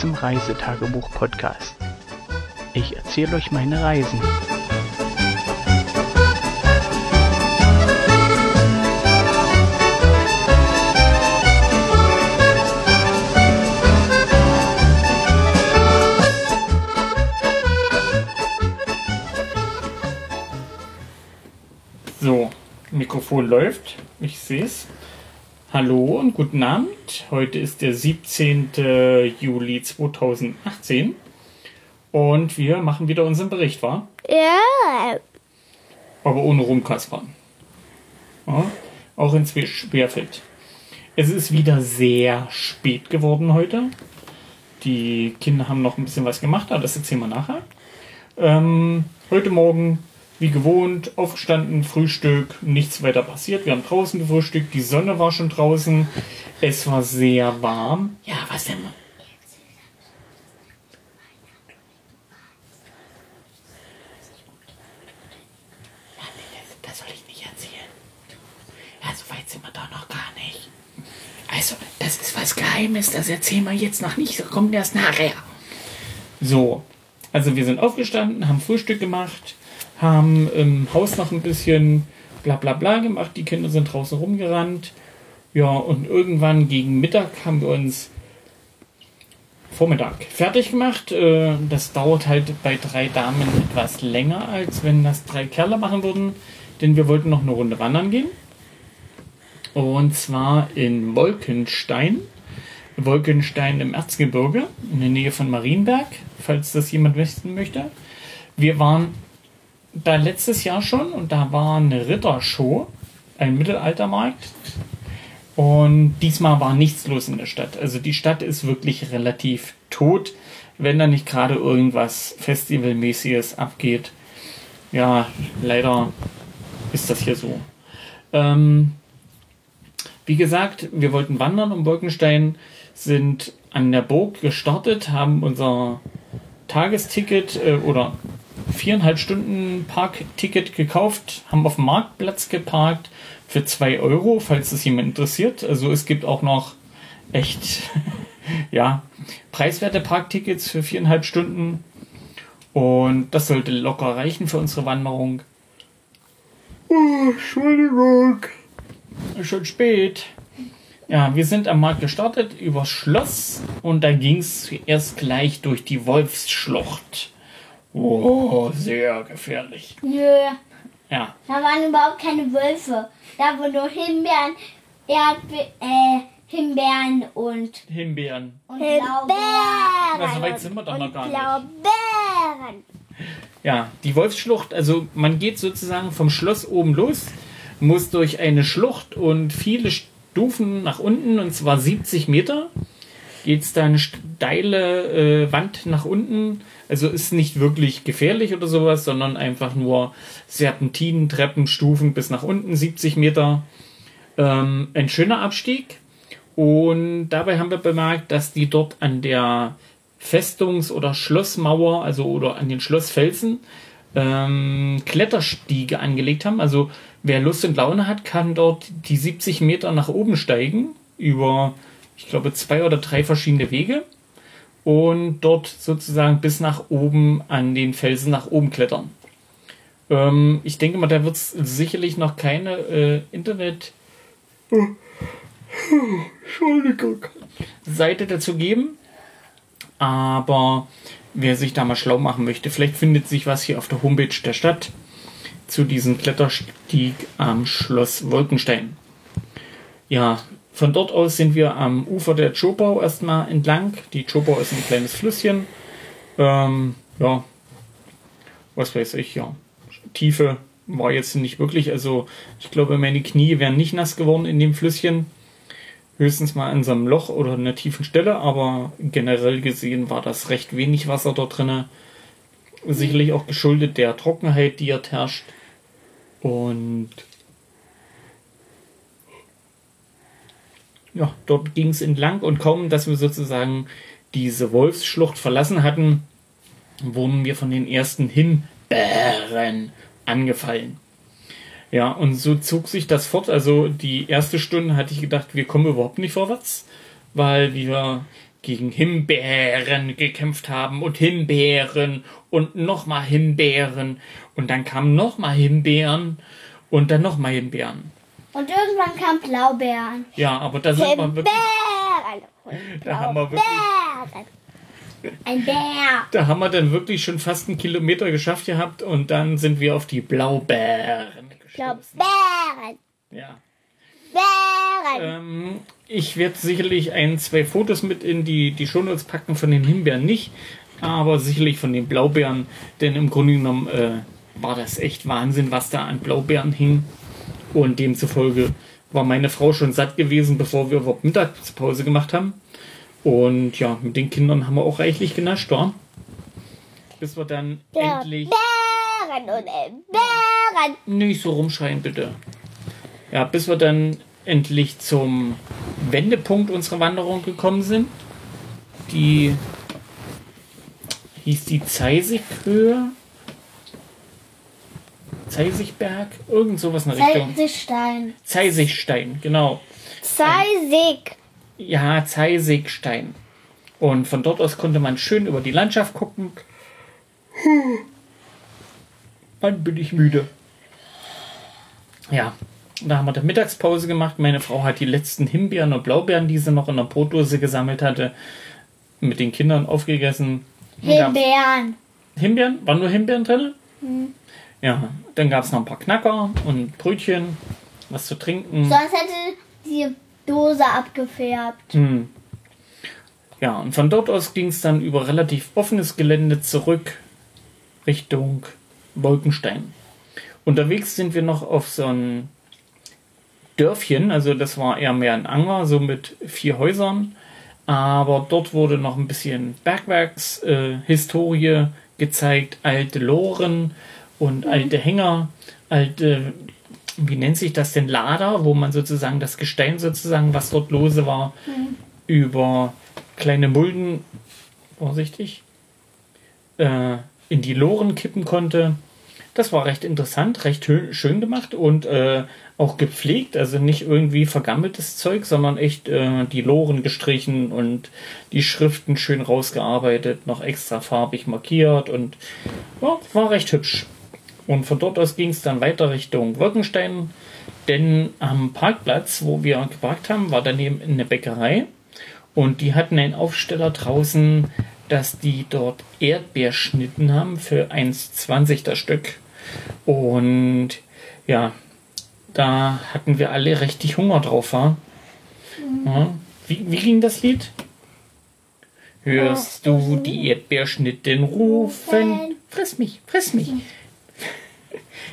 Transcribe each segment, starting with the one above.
Zum Reisetagebuch-Podcast. Ich erzähle euch meine Reisen. So, Mikrofon läuft. Ich sehe es. Hallo und guten Abend. Heute ist der 17. Juli 2018 und wir machen wieder unseren Bericht, wa? Ja. Aber ohne rumkaspern. Ja, auch in Schwerfeld. Es ist wieder sehr spät geworden heute. Die Kinder haben noch ein bisschen was gemacht, aber das erzählen wir nachher. Ähm, heute Morgen wie gewohnt, aufgestanden, Frühstück, nichts weiter passiert. Wir haben draußen gefrühstückt, die Sonne war schon draußen, es war sehr warm. Ja, was denn? Das soll ich nicht erzählen. Ja, so weit sind wir da noch gar nicht. Also, das ist was Geheimes, das erzählen wir jetzt noch nicht, das kommt erst nachher. So, also wir sind aufgestanden, haben Frühstück gemacht, haben im Haus noch ein bisschen bla bla bla gemacht. Die Kinder sind draußen rumgerannt. Ja, und irgendwann gegen Mittag haben wir uns Vormittag fertig gemacht. Äh, Das dauert halt bei drei Damen etwas länger, als wenn das drei Kerle machen würden. Denn wir wollten noch eine Runde wandern gehen. Und zwar in Wolkenstein. Wolkenstein im Erzgebirge, in der Nähe von Marienberg, falls das jemand wissen möchte. Wir waren da letztes Jahr schon und da war eine Rittershow, ein Mittelaltermarkt. Und diesmal war nichts los in der Stadt. Also die Stadt ist wirklich relativ tot, wenn da nicht gerade irgendwas Festivalmäßiges abgeht. Ja, leider ist das hier so. Ähm, wie gesagt, wir wollten wandern um Wolkenstein, sind an der Burg gestartet, haben unser Tagesticket äh, oder viereinhalb Stunden Parkticket gekauft, haben auf dem Marktplatz geparkt für zwei Euro, falls das jemand interessiert. Also es gibt auch noch echt, ja, preiswerte Parktickets für viereinhalb Stunden. Und das sollte locker reichen für unsere Wanderung. Oh, Entschuldigung. Schon spät. Ja, wir sind am Markt gestartet übers Schloss und da ging es erst gleich durch die Wolfsschlucht. Oh, sehr gefährlich. Nö. Ja, Da waren überhaupt keine Wölfe. Da waren nur Himbeeren, Erdbe äh, Himbeeren und, Himbeeren. und Blaubeeren. Na, so weit sind wir doch noch gar nicht. Blaubeeren. Ja, die Wolfsschlucht, also man geht sozusagen vom Schloss oben los, muss durch eine Schlucht und viele Stufen nach unten, und zwar 70 Meter, geht's da eine steile äh, Wand nach unten. Also ist nicht wirklich gefährlich oder sowas, sondern einfach nur Serpentinen, Treppen, Stufen bis nach unten, 70 Meter. Ähm, ein schöner Abstieg. Und dabei haben wir bemerkt, dass die dort an der Festungs- oder Schlossmauer, also oder an den Schlossfelsen, ähm, Kletterstiege angelegt haben. Also wer Lust und Laune hat, kann dort die 70 Meter nach oben steigen über, ich glaube, zwei oder drei verschiedene Wege und dort sozusagen bis nach oben an den Felsen nach oben klettern. Ähm, ich denke mal, da wird es sicherlich noch keine äh, Internet Entschuldigung. Seite dazu geben. Aber wer sich da mal schlau machen möchte, vielleicht findet sich was hier auf der Homepage der Stadt zu diesem Kletterstieg am Schloss Wolkenstein. Ja, von dort aus sind wir am Ufer der Chopau erstmal entlang. Die Chopau ist ein kleines Flüsschen. Ähm, ja, was weiß ich, ja. Tiefe war jetzt nicht wirklich, also ich glaube, meine Knie wären nicht nass geworden in dem Flüsschen. Höchstens mal an so einem Loch oder einer tiefen Stelle, aber generell gesehen war das recht wenig Wasser dort drinne. Sicherlich auch geschuldet der Trockenheit, die dort herrscht. Und ja, dort ging es entlang und kaum, dass wir sozusagen diese Wolfsschlucht verlassen hatten, wurden wir von den ersten Himbeeren angefallen. Ja, und so zog sich das fort. Also die erste Stunde hatte ich gedacht, wir kommen überhaupt nicht vorwärts, weil wir gegen Himbeeren gekämpft haben und Himbeeren und nochmal Himbeeren und dann kamen nochmal Himbeeren und dann nochmal Himbeeren. Und irgendwann kam Blaubeeren. Ja, aber da sind wir wirklich, Himbeeren. da haben wir wirklich. Ein Bär. da haben wir dann wirklich schon fast einen Kilometer geschafft gehabt und dann sind wir auf die Blaubeeren gestoßen. Blaubeeren. Ja. Bären. Ähm, ich werde sicherlich ein, zwei Fotos mit in die, die Shownotes packen von den Himbeeren nicht, aber sicherlich von den Blaubeeren, denn im Grunde genommen äh, war das echt Wahnsinn, was da an Blaubeeren hing. Und demzufolge war meine Frau schon satt gewesen, bevor wir überhaupt Mittagspause gemacht haben. Und ja, mit den Kindern haben wir auch reichlich genascht, war. Bis wir dann Der endlich. Bären und äh, Bären. Nicht so rumschreien, bitte. Ja, bis wir dann endlich zum Wendepunkt unserer Wanderung gekommen sind. Die hieß die Zeisighöhe. Zeisigberg? Irgend sowas in der Richtung. Salzstein. Zeisigstein, genau. Zeisig. Ja, Zeisigstein. Und von dort aus konnte man schön über die Landschaft gucken. Wann bin ich müde? Ja, da haben wir dann Mittagspause gemacht. Meine Frau hat die letzten Himbeeren und Blaubeeren, die sie noch in der Brotdose gesammelt hatte, mit den Kindern aufgegessen. Himbeeren. Himbeeren? Waren nur Himbeeren drin? Ja, dann gab es noch ein paar Knacker und Brötchen, was zu trinken. Sonst hätte die Dose abgefärbt. Hm. Ja, und von dort aus ging es dann über relativ offenes Gelände zurück Richtung Wolkenstein. Unterwegs sind wir noch auf so ein Dörfchen, also das war eher mehr ein Anger, so mit vier Häusern. Aber dort wurde noch ein bisschen Bergwerkshistorie äh, gezeigt, alte Loren und alte Hänger, alte, wie nennt sich das denn, Lader, wo man sozusagen das Gestein sozusagen, was dort lose war, über kleine Mulden, vorsichtig, äh, in die Loren kippen konnte. Das war recht interessant, recht hö- schön gemacht und äh, auch gepflegt, also nicht irgendwie vergammeltes Zeug, sondern echt äh, die Loren gestrichen und die Schriften schön rausgearbeitet, noch extra farbig markiert und ja, war recht hübsch. Und von dort aus ging es dann weiter Richtung Wolkenstein, denn am Parkplatz, wo wir geparkt haben, war daneben eine Bäckerei und die hatten einen Aufsteller draußen, dass die dort Erdbeerschnitten haben für 1,20 das Stück. Und ja, da hatten wir alle richtig Hunger drauf, war. Ja. Wie, wie ging das Lied? Hörst du die Erdbeerschnitten rufen? Friss mich, friss mich.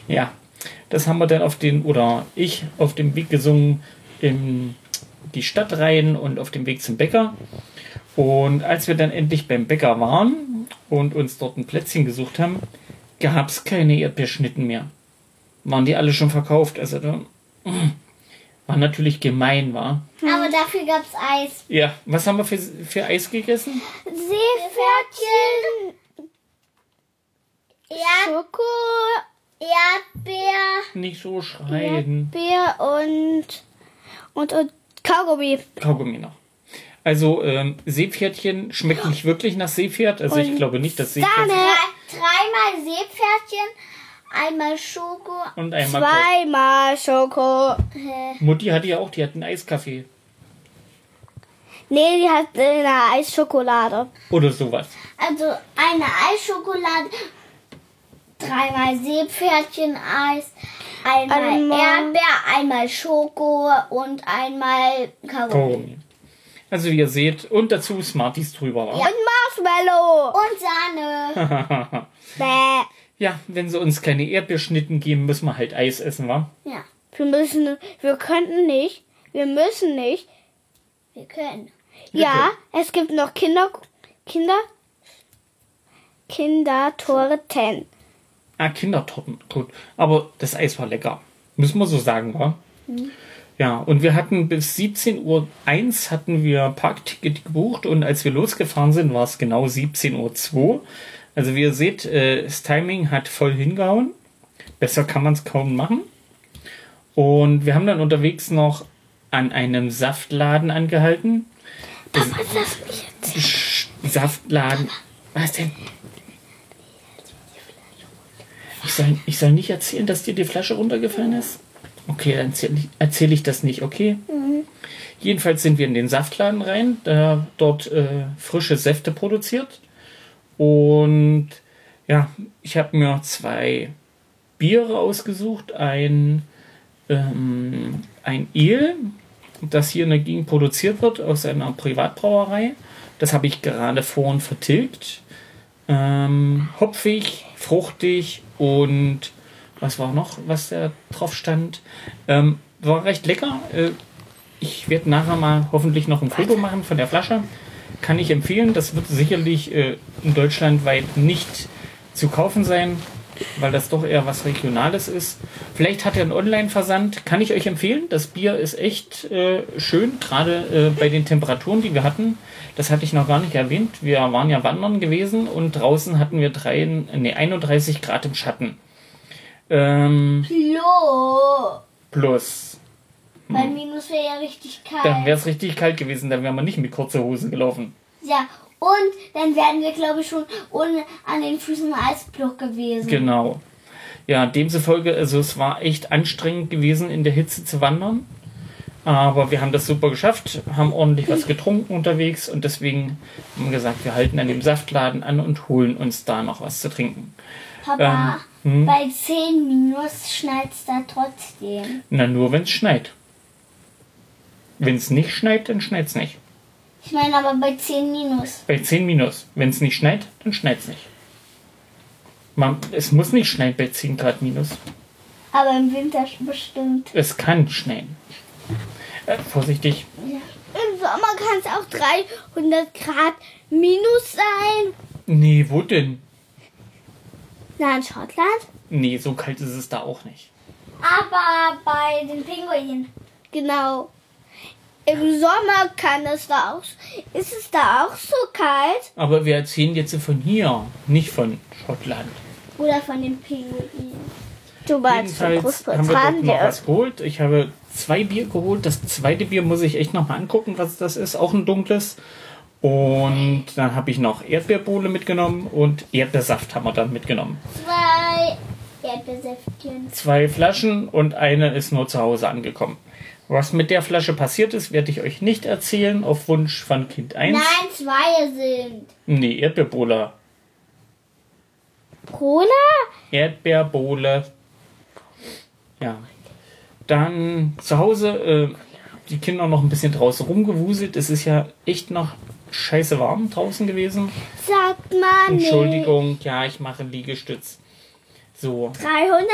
Ja, das haben wir dann auf den, oder ich auf dem Weg gesungen in die Stadt rein und auf dem Weg zum Bäcker. Und als wir dann endlich beim Bäcker waren und uns dort ein Plätzchen gesucht haben, gab es keine Erdbeerschnitten mehr. Waren die alle schon verkauft. Also da war natürlich gemein, war. Aber dafür gab's Eis. Ja, was haben wir für, für Eis gegessen? Seepferdchen. Erd Schoko, Erdbeer. Nicht so schreien. Bier und, und, und Kaugummi. Kaugummi noch. Also ähm, Seepferdchen schmeckt nicht wirklich nach Seepferd. Also ich Und glaube nicht, dass Seepferd Sahne. Drei, dreimal Seepferdchen. Einmal Schoko. und einmal Zweimal Schoko. Mutti hatte ja auch, die hat einen Eiskaffee Nee, die hat eine Eisschokolade. oder sowas. Also eine Eisschokolade. Dreimal Seepferdchen-Eis. Einmal Einmal- Erdbeer, einmal Schoko und einmal. Kaugummi. Also wie ihr seht, und dazu Smarties drüber war. Und Marshmallow. Und Sahne. Bäh. Ja, wenn sie uns keine Erdbeerschnitten geben, müssen wir halt Eis essen, wa? Ja, Wir müssen, wir könnten nicht, wir müssen nicht. wir können. Ja, es gibt noch Kinder, Kinder, Kindertorten. Ah, Kindertorten, gut. Aber das Eis war lecker. Müssen wir so sagen, wa? Ja, und wir hatten bis 17.01 Uhr hatten wir Parkticket gebucht und als wir losgefahren sind, war es genau 17.02 Uhr. Also wie ihr seht, äh, das Timing hat voll hingehauen. Besser kann man es kaum machen. Und wir haben dann unterwegs noch an einem Saftladen angehalten. Papa. Psst, Saftladen. Was denn? Ich soll, ich soll nicht erzählen, dass dir die Flasche runtergefallen ist? Okay, dann erzähle ich, das nicht, okay? Jedenfalls sind wir in den Saftladen rein, der dort äh, frische Säfte produziert. Und ja, ich habe mir zwei Biere ausgesucht. Ein, ähm, ein Ale, das hier in der Gegend produziert wird aus einer Privatbrauerei. Das habe ich gerade vorhin vertilgt. Ähm, hopfig, fruchtig und was war noch, was da drauf stand? Ähm, war recht lecker. Äh, ich werde nachher mal hoffentlich noch ein Foto machen von der Flasche. Kann ich empfehlen. Das wird sicherlich äh, in Deutschland weit nicht zu kaufen sein, weil das doch eher was Regionales ist. Vielleicht hat er einen Online-Versand. Kann ich euch empfehlen. Das Bier ist echt äh, schön, gerade äh, bei den Temperaturen, die wir hatten. Das hatte ich noch gar nicht erwähnt. Wir waren ja wandern gewesen und draußen hatten wir drei, nee, 31 Grad im Schatten. Ähm, plus. Weil Minus wäre ja richtig kalt. Dann wäre es richtig kalt gewesen, dann wären wir nicht mit kurzer Hose gelaufen. Ja, und dann wären wir, glaube ich, schon ohne an den Füßen Eisblock gewesen. Genau. Ja, demzufolge, also es war echt anstrengend gewesen, in der Hitze zu wandern. Aber wir haben das super geschafft, haben ordentlich was getrunken unterwegs und deswegen haben wir gesagt, wir halten an dem Saftladen an und holen uns da noch was zu trinken. Papa, Ähm, hm? bei 10 Minus schneit es da trotzdem. Na, nur wenn es schneit. Wenn es nicht schneit, dann schneit es nicht. Ich meine aber bei 10 Minus. Bei 10 minus. Wenn es nicht schneit, dann schneit es nicht. Man, es muss nicht schneien bei 10 Grad minus. Aber im Winter bestimmt. Es kann schneien. Äh, vorsichtig. Im Sommer kann es auch 300 Grad minus sein. Nee, wo denn? Na, in Schottland? Nee, so kalt ist es da auch nicht. Aber bei den Pinguinen. Genau. Im Sommer kann es da auch. Ist es da auch so kalt? Aber wir erzählen jetzt von hier, nicht von Schottland. Oder von den Pinguinen. Du meinst von Jedenfalls haben wir noch Großbritannien. was geholt. Ich habe zwei Bier geholt. Das zweite Bier muss ich echt noch mal angucken, was das ist. Auch ein dunkles. Und dann habe ich noch Erdbeerbohle mitgenommen und Erdbeersaft haben wir dann mitgenommen. Zwei Erdbeersäftchen. Zwei Flaschen und eine ist nur zu Hause angekommen. Was mit der Flasche passiert ist, werde ich euch nicht erzählen, auf Wunsch von Kind 1. Nein, zwei sind. Nee, Erdbeerbohle. Cola? Erdbeerbohle. Ja. Dann zu Hause äh, die Kinder noch ein bisschen draußen rumgewuselt. Es ist ja echt noch scheiße warm draußen gewesen. Sagt man nicht. Entschuldigung, ja, ich mache Liegestütz. So, 300?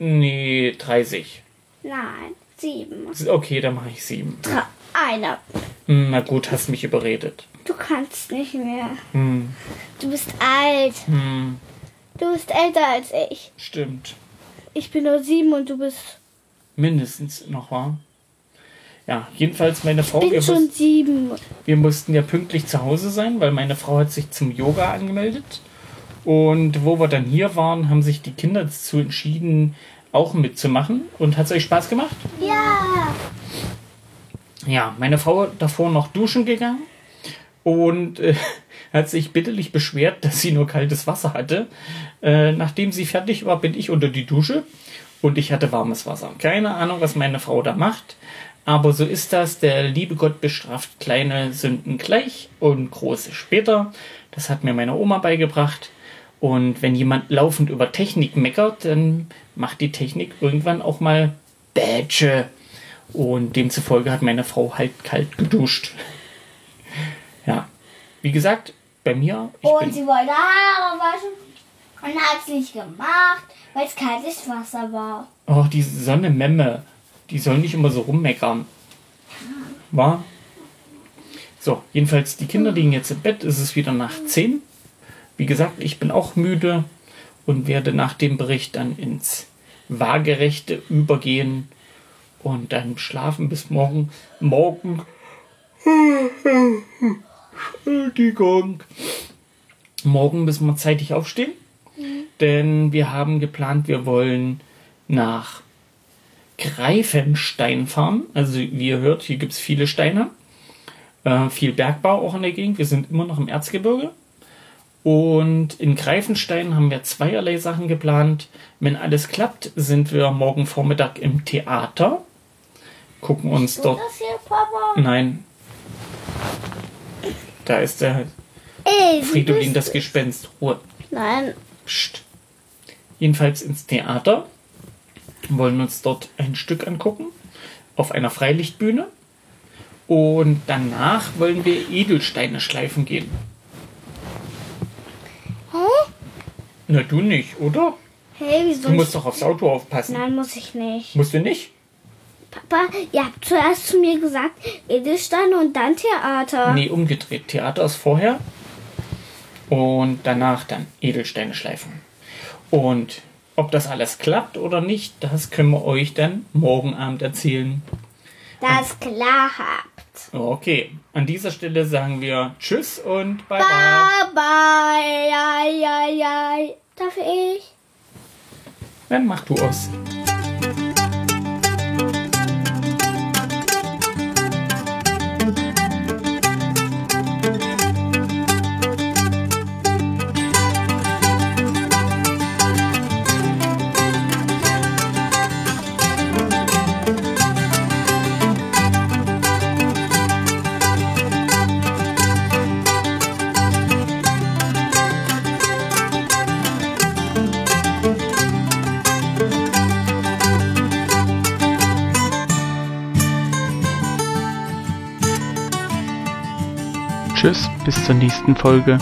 nee, 30. Nein, 7. Okay, dann mache ich sieben. Einer. Hm, Na gut, hast mich überredet. Du kannst nicht mehr. Hm, Du bist alt. hm, Du bist älter als ich. stimmt. Ich bin nur sieben und du bist. Mindestens noch wahr. Ja, jedenfalls meine Frau, bin wir, schon muss, sieben. wir mussten ja pünktlich zu Hause sein, weil meine Frau hat sich zum Yoga angemeldet. Und wo wir dann hier waren, haben sich die Kinder dazu entschieden, auch mitzumachen. Und hat es euch Spaß gemacht? Ja. Ja, meine Frau davor noch duschen gegangen und äh, hat sich bitterlich beschwert, dass sie nur kaltes Wasser hatte. Äh, nachdem sie fertig war, bin ich unter die Dusche und ich hatte warmes Wasser. Keine Ahnung, was meine Frau da macht, aber so ist das. Der liebe Gott bestraft kleine Sünden gleich und große später. Das hat mir meine Oma beigebracht. Und wenn jemand laufend über Technik meckert, dann macht die Technik irgendwann auch mal Bätsche. Und demzufolge hat meine Frau halt kalt geduscht. Ja. Wie gesagt, bei mir, Und sie wollte Haare waschen und hat es nicht gemacht, weil es kaltes Wasser war. oh, die Sonne Memme, die soll nicht immer so rummeckern. War? So, jedenfalls, die Kinder liegen jetzt im Bett, es ist wieder nach 10. Wie gesagt, ich bin auch müde und werde nach dem Bericht dann ins Waagerechte übergehen und dann schlafen bis morgen. Morgen. Entschuldigung. Morgen müssen wir zeitig aufstehen, denn wir haben geplant, wir wollen nach Greifenstein fahren. Also wie ihr hört, hier gibt es viele Steine. Äh, viel Bergbau auch in der Gegend. Wir sind immer noch im Erzgebirge. Und in Greifenstein haben wir zweierlei Sachen geplant. Wenn alles klappt, sind wir morgen Vormittag im Theater. Gucken uns dort. das hier, Papa? Nein. Da ist der Ey, Fridolin, das Gespenst. Ruhe. Nein, Psst. Jedenfalls ins Theater. Wollen uns dort ein Stück angucken. Auf einer Freilichtbühne. Und danach wollen wir Edelsteine schleifen gehen. Na, du nicht, oder? hey, wieso? Du musst doch aufs Auto aufpassen. Nein, muss ich nicht. Musst du nicht? Papa, ihr habt zuerst zu mir gesagt Edelsteine und dann Theater. Nee, umgedreht. Theater ist vorher. Und danach dann Edelsteine schleifen. Und ob das alles klappt oder nicht, das können wir euch dann morgen Abend erzählen. Das klar habt. Okay, an dieser Stelle sagen wir Tschüss und bye bye. Bye bye. Ai, ai, ai. Darf ich? Dann mach du aus. Zur nächsten Folge.